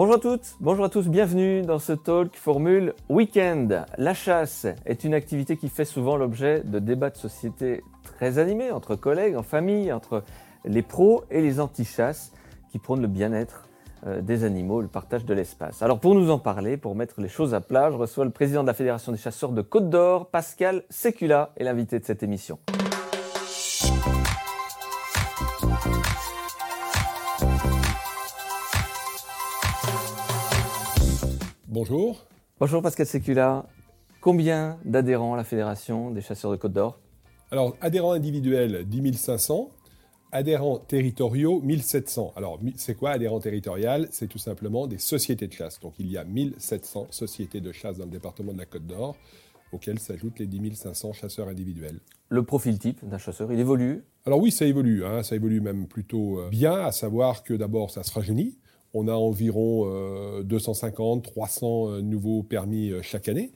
Bonjour à toutes, bonjour à tous, bienvenue dans ce talk Formule Weekend. La chasse est une activité qui fait souvent l'objet de débats de société très animés entre collègues, en famille, entre les pros et les anti-chasses qui prônent le bien-être euh, des animaux, le partage de l'espace. Alors pour nous en parler, pour mettre les choses à plat, je reçois le président de la Fédération des chasseurs de Côte d'Or, Pascal Sécula, est l'invité de cette émission. Bonjour. Bonjour Pascal Sécula. Combien d'adhérents à la Fédération des chasseurs de Côte d'Or? Alors, adhérents individuels, 10 500. Adhérents territoriaux, 1700. Alors, c'est quoi adhérents territorial? C'est tout simplement des sociétés de chasse. Donc, il y a 1700 sociétés de chasse dans le département de la Côte d'Or, auxquelles s'ajoutent les 10 500 chasseurs individuels. Le profil type d'un chasseur, il évolue? Alors oui, ça évolue. Hein. ça évolue même plutôt euh, bien, à savoir que d'abord, ça se rajeunit. On a environ 250, euh, 300 euh, nouveaux permis euh, chaque année,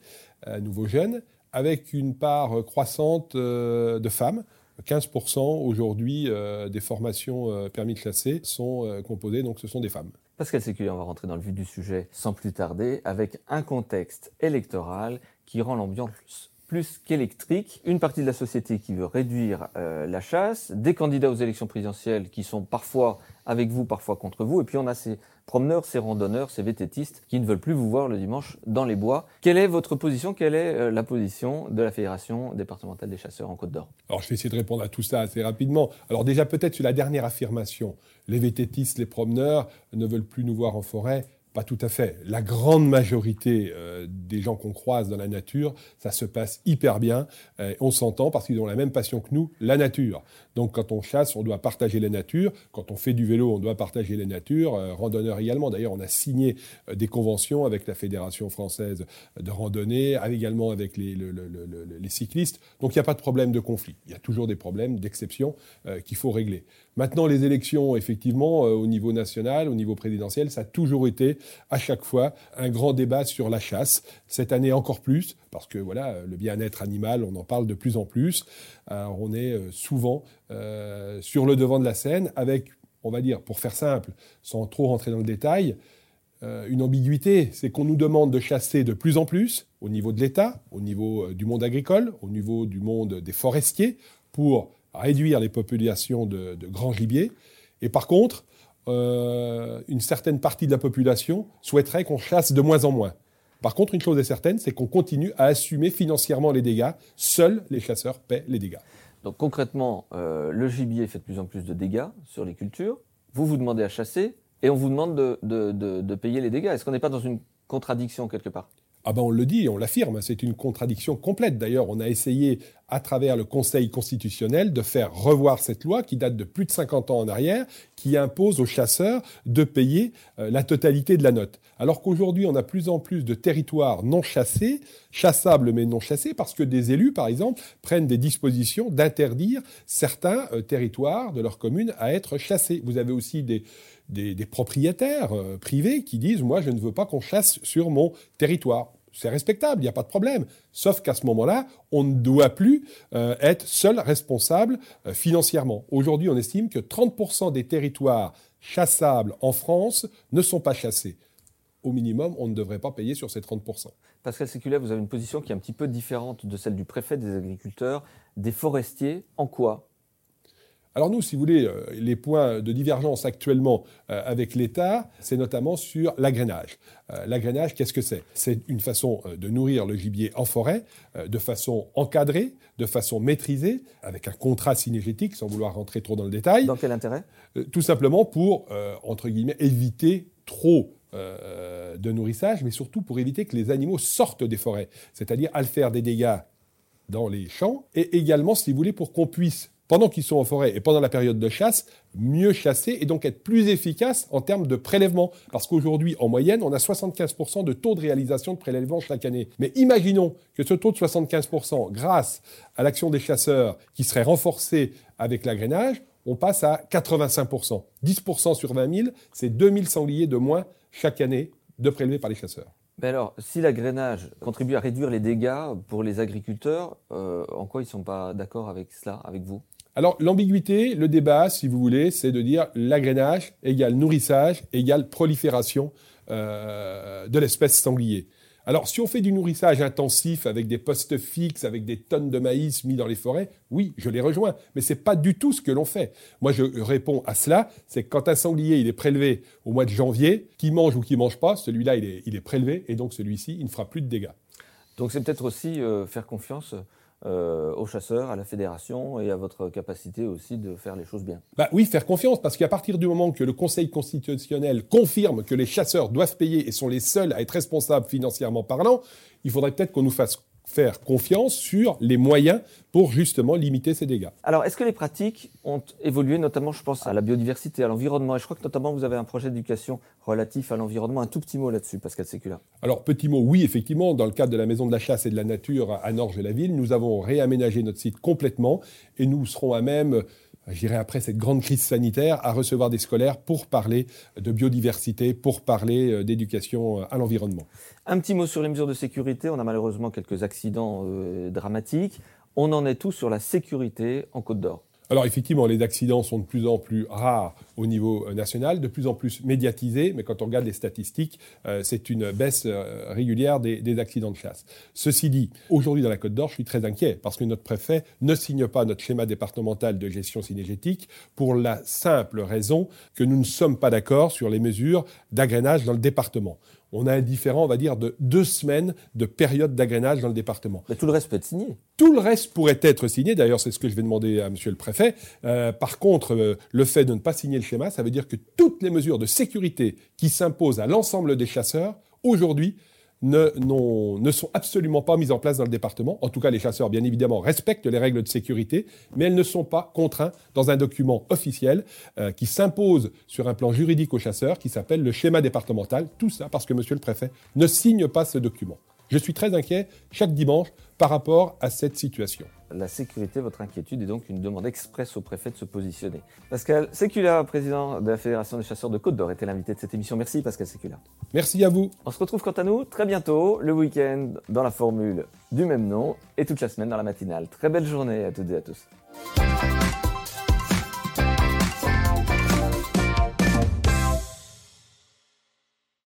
nouveaux jeunes, avec une part croissante de femmes. 15% aujourd'hui des formations permis de chasser sont composées, donc ce sont des femmes. Pascal Séculier, on va rentrer dans le vif du sujet sans plus tarder, avec un contexte électoral qui rend l'ambiance plus qu'électrique. Une partie de la société qui veut réduire la chasse, des candidats aux élections présidentielles qui sont parfois avec vous, parfois contre vous. Et puis on a ces promeneurs, ces randonneurs, ces vététistes qui ne veulent plus vous voir le dimanche dans les bois. Quelle est votre position? Quelle est euh, la position de la Fédération départementale des chasseurs en Côte d'Or? Alors je vais essayer de répondre à tout ça assez rapidement. Alors déjà peut-être sur la dernière affirmation. Les vététistes, les promeneurs ne veulent plus nous voir en forêt. Pas tout à fait. La grande majorité euh, des gens qu'on croise dans la nature, ça se passe hyper bien. Euh, on s'entend parce qu'ils ont la même passion que nous, la nature. Donc quand on chasse, on doit partager la nature. Quand on fait du vélo, on doit partager la nature. Euh, randonneur également. D'ailleurs, on a signé des conventions avec la Fédération française de randonnée, également avec les, les cyclistes. Donc il n'y a pas de problème de conflit. Il y a toujours des problèmes d'exception qu'il faut régler. Maintenant, les élections, effectivement, au niveau national, au niveau présidentiel, ça a toujours été à chaque fois un grand débat sur la chasse. Cette année encore plus, parce que voilà, le bien-être animal, on en parle de plus en plus. on est euh, souvent euh, sur le devant de la scène avec, on va dire, pour faire simple, sans trop rentrer dans le détail, euh, une ambiguïté, c'est qu'on nous demande de chasser de plus en plus au niveau de l'État, au niveau du monde agricole, au niveau du monde des forestiers, pour réduire les populations de, grands gibiers. Et par contre, euh, une certaine partie de la population souhaiterait qu'on chasse de moins en moins. Par contre, une chose est certaine, c'est qu'on continue à assumer financièrement les dégâts. Seuls les chasseurs paient les dégâts. Donc concrètement, euh, le gibier fait de plus en plus de dégâts sur les cultures. Vous vous demandez à chasser et on vous demande de, de payer les dégâts. Est-ce qu'on n'est pas dans une contradiction quelque part? Ah ben on le dit, on l'affirme, c'est une contradiction complète. D'ailleurs, on a essayé, à travers le Conseil constitutionnel, de faire revoir cette loi qui date de plus de 50 ans en arrière, qui impose aux chasseurs de payer euh, la totalité de la note. Alors qu'aujourd'hui, on a plus en plus de territoires non chassés, chassables mais non chassés, parce que des élus, par exemple, prennent des dispositions d'interdire certains euh, territoires de leur commune à être chassés. Vous avez aussi des des, propriétaires euh, privés qui disent Moi, je ne veux pas qu'on chasse sur mon territoire. C'est respectable, il n'y a pas de problème. Sauf qu'à ce moment-là, on ne doit plus euh, être seul responsable euh, financièrement. Aujourd'hui, on estime que 30% des territoires chassables en France ne sont pas chassés. Au minimum, on ne devrait pas payer sur ces 30%. Pascal Séculaire, vous avez une position qui est un petit peu différente de celle du préfet des agriculteurs, des forestiers. En quoi alors nous, si vous voulez, euh, les points de divergence actuellement euh, avec l'État, c'est notamment sur l'agrainage. Euh, l'agrainage, qu'est-ce que c'est? C'est une façon de nourrir le gibier en forêt, de façon encadrée, de façon maîtrisée, avec un contrat synergétique, sans vouloir rentrer trop dans le détail. Dans quel intérêt? Tout simplement pour, entre guillemets, éviter trop de nourrissage, mais surtout pour éviter que les animaux sortent des forêts, c'est-à-dire à faire des dégâts dans les champs, et également, si vous voulez, pour qu'on puisse pendant qu'ils sont en forêt et pendant la période de chasse, mieux chasser et donc être plus efficace en termes de prélèvement. Parce qu'aujourd'hui, en moyenne, on a 75% de taux de réalisation de prélèvement chaque année. Mais imaginons que ce taux de 75%, grâce à l'action des chasseurs qui serait renforcé avec l'agrainage, on passe à 85%. 10% sur 20 000, c'est 2000 sangliers de moins chaque année de prélevés par les chasseurs. Mais alors, si l'agrainage contribue à réduire les dégâts pour les agriculteurs, euh, en quoi ils ne sont pas d'accord avec cela, avec vous? Alors l'ambiguïté, le débat, si vous voulez, c'est de dire l'agrénage égale nourrissage égale prolifération euh, de l'espèce sanglier. Alors, si on fait du nourrissage intensif avec des postes fixes, avec des tonnes de maïs mis dans les forêts, oui, je les rejoins. Mais ce n'est pas du tout ce que l'on fait. Moi, je réponds à cela, c'est que quand un sanglier, il est prélevé au mois de janvier, qu'il mange ou qu'il mange pas, celui-là, il est, il est prélevé, et donc celui-ci, il ne fera plus de dégâts. Donc c'est peut-être aussi euh, faire confiance euh, aux chasseurs, à la fédération et à votre capacité aussi de faire les choses bien. Bah oui, faire confiance, parce qu'à partir du moment que le Conseil constitutionnel confirme que les chasseurs doivent payer et sont les seuls à être responsables financièrement parlant, il faudrait peut-être qu'on nous fasse faire confiance sur les moyens pour justement limiter ces dégâts. Alors, est-ce que les pratiques ont évolué, notamment, je pense, à la biodiversité, à l'environnement? Et je crois que notamment, vous avez un projet d'éducation relatif à l'environnement. Un tout petit mot là-dessus, Pascal Sécula. Alors, petit mot, oui, effectivement, dans le cadre de la Maison de la Chasse et de la Nature à Norge-la-Ville, nous avons réaménagé notre site complètement et nous serons à même j'irai après cette grande crise sanitaire, à recevoir des scolaires pour parler de biodiversité, pour parler euh, d'éducation euh, à l'environnement. Un petit mot sur les mesures de sécurité. On a malheureusement quelques accidents euh, dramatiques. On en est tous sur la sécurité en Côte d'Or. Alors effectivement, les accidents sont de plus en plus rares au niveau euh, national, de plus en plus médiatisés, mais quand on regarde les statistiques, euh, c'est une baisse euh, régulière des, accidents de chasse. Ceci dit, aujourd'hui dans la Côte d'Or, je suis très inquiet parce que notre préfet ne signe pas notre schéma départemental de gestion synergétique pour la simple raison que nous ne sommes pas d'accord sur les mesures d'agrainage dans le département on a un différent, on va dire, de deux semaines de période d'agrainage dans le département. Mais tout le reste peut être signé. Tout le reste pourrait être signé. D'ailleurs, c'est ce que je vais demander à Monsieur le Préfet. Euh, par contre, euh, le fait de ne pas signer le schéma, ça veut dire que toutes les mesures de sécurité qui s'imposent à l'ensemble des chasseurs aujourd'hui ne, ne, sont absolument pas mises en place dans le département. En tout cas, les chasseurs, bien évidemment, respectent les règles de sécurité, mais elles ne sont pas contraintes dans un document officiel euh, qui s'impose sur un plan juridique aux chasseurs, qui s'appelle le schéma départemental. Tout ça parce que Monsieur le Préfet ne signe pas ce document. Je suis très inquiet chaque dimanche par rapport à cette situation. La sécurité, votre inquiétude est donc une demande expresse au préfet de se positionner. Pascal Sécula, président de la Fédération des chasseurs de Côte d'Or, était l'invité de cette émission. Merci Pascal Sécula. Merci à vous. On se retrouve quant à nous très bientôt, le week-end, dans la formule du même nom et toute la semaine dans la matinale. Très belle journée à toutes et à tous.